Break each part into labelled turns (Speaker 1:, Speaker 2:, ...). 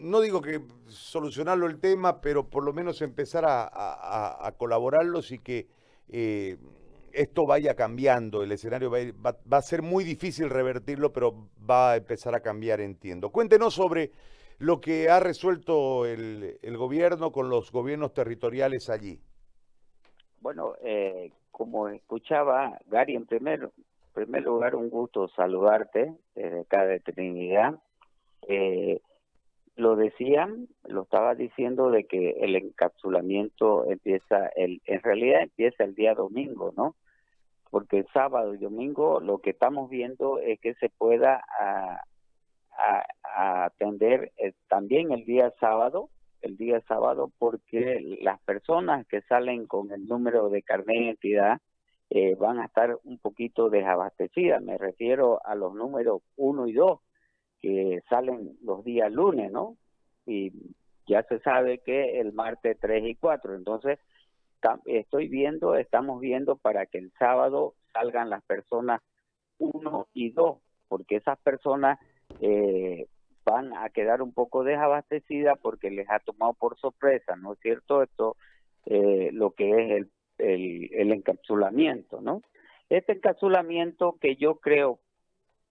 Speaker 1: no digo que solucionarlo el tema, pero por lo menos empezar a, colaborarlos y que eh, esto vaya cambiando. El escenario va a, ser muy difícil revertirlo, pero va a empezar a cambiar, entiendo. Cuéntenos sobre lo que ha resuelto el, gobierno con los gobiernos territoriales allí.
Speaker 2: Bueno, eh, como escuchaba, Gary, en primer, primer lugar, un gusto saludarte desde acá de Trinidad. Eh, lo decían, lo estaba diciendo de que el encapsulamiento empieza, el, en realidad empieza el día domingo, ¿no? Porque el sábado y domingo lo que estamos viendo es que se pueda a, atender eh, también el día sábado, el día sábado, porque las personas que salen con el número de carnet de identidad eh, van a estar un poquito desabastecidas. Me refiero a los números 1 y 2 que salen los días lunes, ¿no? Y ya se sabe que el martes 3 y 4. Entonces, estoy viendo, estamos viendo para que el sábado salgan las personas 1 y 2, porque esas personas eh, van a quedar un poco desabastecidas porque les ha tomado por sorpresa, ¿no es cierto? Esto, eh, lo que es el, el, el encapsulamiento, ¿no? Este encapsulamiento que yo creo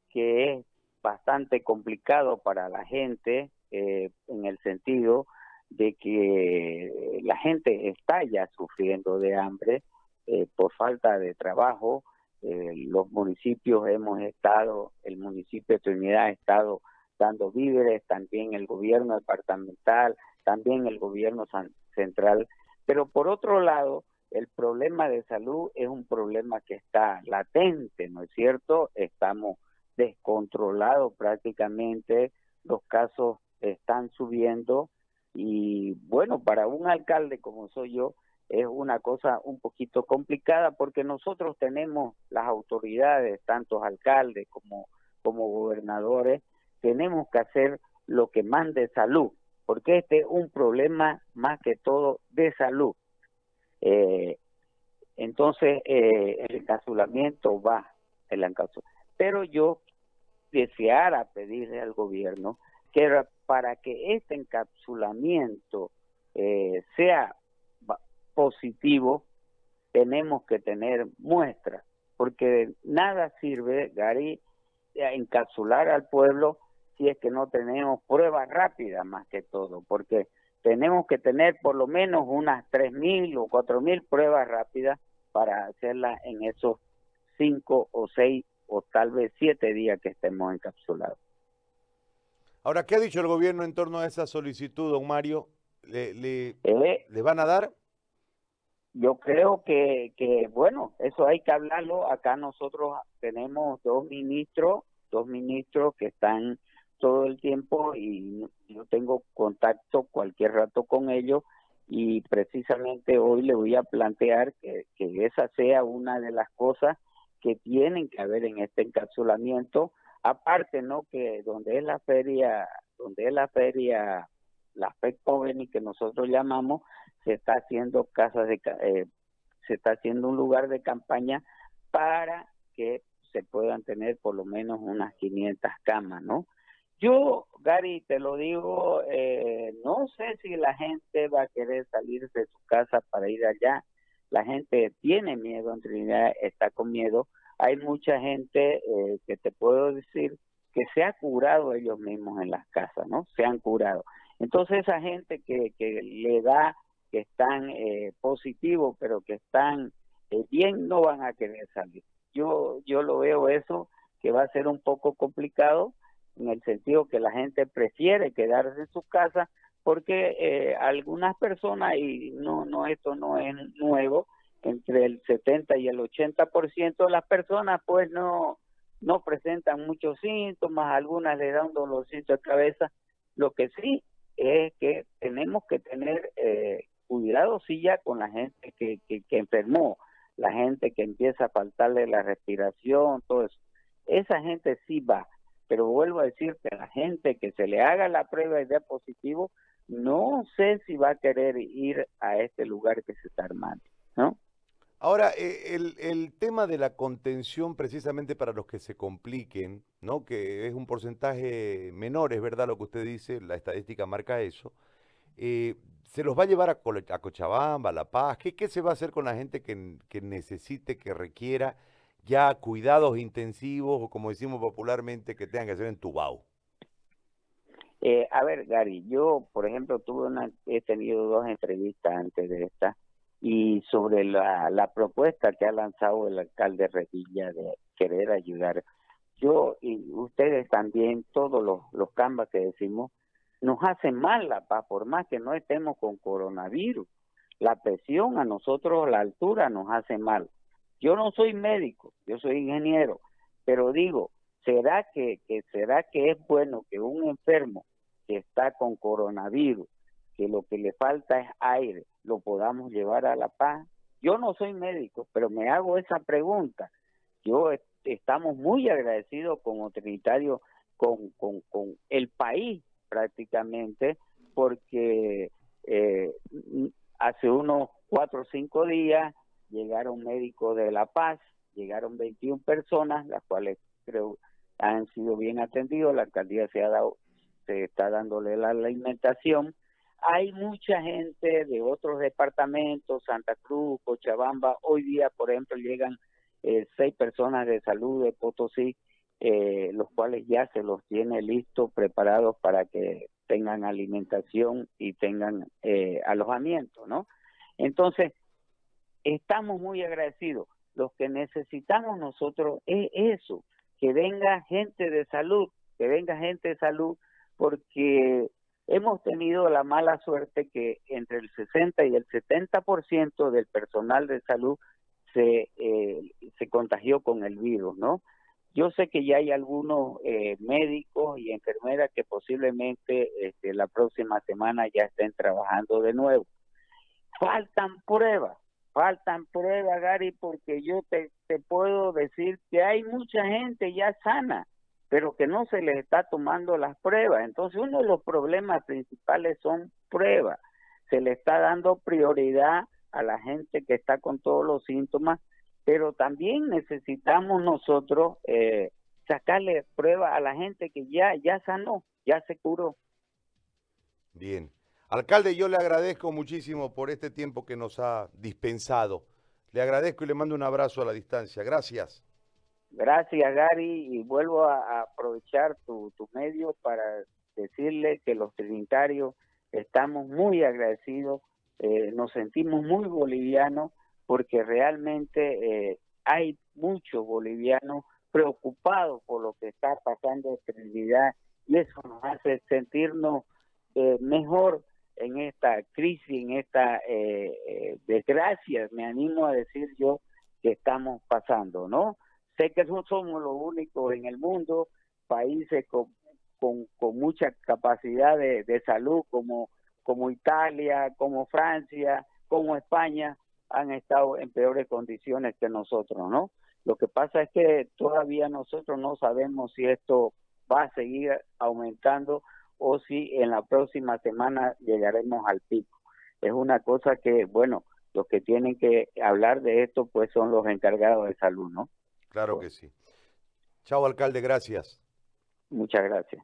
Speaker 2: que es bastante complicado para la gente eh, en el sentido de que la gente está ya sufriendo de hambre eh, por falta de trabajo. Eh, los municipios hemos estado, el municipio de Trinidad ha estado dando víveres, también el gobierno departamental, también el gobierno central. Pero por otro lado, el problema de salud es un problema que está latente, ¿no es cierto? Estamos descontrolado prácticamente, los casos están subiendo y bueno, para un alcalde como soy yo es una cosa un poquito complicada porque nosotros tenemos las autoridades, tanto alcaldes como, como gobernadores, tenemos que hacer lo que mande salud, porque este es un problema más que todo de salud. Eh, entonces, eh, el encapsulamiento va, el encapsulamiento. Pero yo deseara pedirle al gobierno que para que este encapsulamiento eh, sea positivo, tenemos que tener muestras, porque nada sirve, Gary, encapsular al pueblo si es que no tenemos pruebas rápidas más que todo, porque tenemos que tener por lo menos unas 3.000 o 4.000 pruebas rápidas para hacerlas en esos cinco o seis o tal vez siete días que estemos encapsulados.
Speaker 1: Ahora, ¿qué ha dicho el gobierno en torno a esa solicitud, don Mario? ¿Le, le, eh, van a dar?
Speaker 2: Yo creo que, que, bueno, eso hay que hablarlo. Acá nosotros tenemos dos ministros, dos ministros que están todo el tiempo y yo tengo contacto cualquier rato con ellos y precisamente hoy le voy a plantear que, que esa sea una de las cosas que tienen que haber en este encapsulamiento, aparte, ¿no? Que donde es la feria, donde es la feria, la y que nosotros llamamos, se está haciendo casas de, eh, se está haciendo un lugar de campaña para que se puedan tener por lo menos unas 500 camas, ¿no? Yo, Gary, te lo digo, eh, no sé si la gente va a querer salir de su casa para ir allá la gente tiene miedo en Trinidad, está con miedo. Hay mucha gente eh, que te puedo decir que se ha curado ellos mismos en las casas, ¿no? Se han curado. Entonces esa gente que, que le da, que están eh, positivos, pero que están eh, bien, no van a querer salir. Yo, yo lo veo eso, que va a ser un poco complicado, en el sentido que la gente prefiere quedarse en su casa porque eh, algunas personas, y no, no, esto no es nuevo, entre el 70 y el 80% de las personas pues no, no presentan muchos síntomas, algunas le dan dolorcito de cabeza. Lo que sí es que tenemos que tener eh, cuidado sí ya con la gente que, que, que enfermó, la gente que empieza a faltarle la respiración, todo eso. Esa gente sí va, pero vuelvo a decir que la gente que se le haga la prueba y dé positivo, no sé si va a querer ir a este lugar que se está armando, ¿no?
Speaker 1: Ahora, eh, el, tema de la contención precisamente para los que se compliquen, ¿no? que es un porcentaje menor, es verdad lo que usted dice, la estadística marca eso, eh, ¿se los va a llevar a, Cochabamba, a La Paz? ¿Qué, ¿Qué se va a hacer con la gente que, que necesite, que requiera ya cuidados intensivos o como decimos popularmente, que tengan que hacer en Tubao?
Speaker 2: Eh, a ver, Gary, yo, por ejemplo, tuve una, he tenido dos entrevistas antes de esta y sobre la, la propuesta que ha lanzado el alcalde Revilla de querer ayudar. Yo y ustedes también, todos los, los cambas que decimos, nos hacen mal la paz, por más que no estemos con coronavirus. La presión a nosotros, la altura nos hace mal. Yo no soy médico, yo soy ingeniero, pero digo, ¿será que, será que es bueno que un enfermo que está con coronavirus, que lo que le falta es aire, lo podamos llevar a la paz? Yo no soy médico, pero me hago esa pregunta. Yo estamos muy agradecidos como Trinitario con, con, con el país prácticamente, porque eh, hace unos cuatro o cinco días llegaron médicos de La Paz, llegaron 21 personas, las cuales creo han sido bien atendidos, la alcaldía se ha dado, se está dándole la alimentación. Hay mucha gente de otros departamentos, Santa Cruz, Cochabamba, hoy día, por ejemplo, llegan eh, seis personas de salud de Potosí, eh, los cuales ya se los tiene listos, preparados para que tengan alimentación y tengan eh, alojamiento, ¿no? Entonces, estamos muy agradecidos. Lo que necesitamos nosotros es eso, que venga gente de salud, que venga gente de salud, porque hemos tenido la mala suerte que entre el 60 y el 70% del personal de salud se, eh, se contagió con el virus, ¿no? Yo sé que ya hay algunos eh, médicos y enfermeras que posiblemente este, la próxima semana ya estén trabajando de nuevo. Faltan pruebas, faltan pruebas, Gary, porque yo te, puedo decir que hay mucha gente ya sana, pero que no se les está tomando las pruebas. Entonces, uno de los problemas principales son pruebas. Se le está dando prioridad a la gente que está con todos los síntomas, pero también necesitamos nosotros eh, sacarle prueba a la gente que ya, ya sanó, ya se curó.
Speaker 1: Bien. Alcalde, yo le agradezco muchísimo por este tiempo que nos ha dispensado. Le agradezco y le mando un abrazo a la distancia. Gracias.
Speaker 2: Gracias, Gary, y vuelvo a, aprovechar tu, tu medio para decirle que los trinitarios estamos muy agradecidos, eh, nos sentimos muy bolivianos porque realmente eh, hay muchos bolivianos preocupados por lo que está pasando en Trinidad y eso nos hace sentirnos eh, mejor en esta crisis, en esta eh, eh, desgracia, me animo a decir yo, que estamos pasando, ¿no? Sé que no somos los únicos en el mundo, países con, con, mucha capacidad de, de salud como, como Italia, como Francia, como España, han estado en peores condiciones que nosotros, ¿no? Lo que pasa es que todavía nosotros no sabemos si esto va a seguir aumentando o si en la próxima semana llegaremos al pico. Es una cosa que, bueno, los que tienen que hablar de esto pues son los encargados de salud, ¿no?
Speaker 1: Claro que sí. Chao, alcalde, gracias.
Speaker 2: Muchas gracias.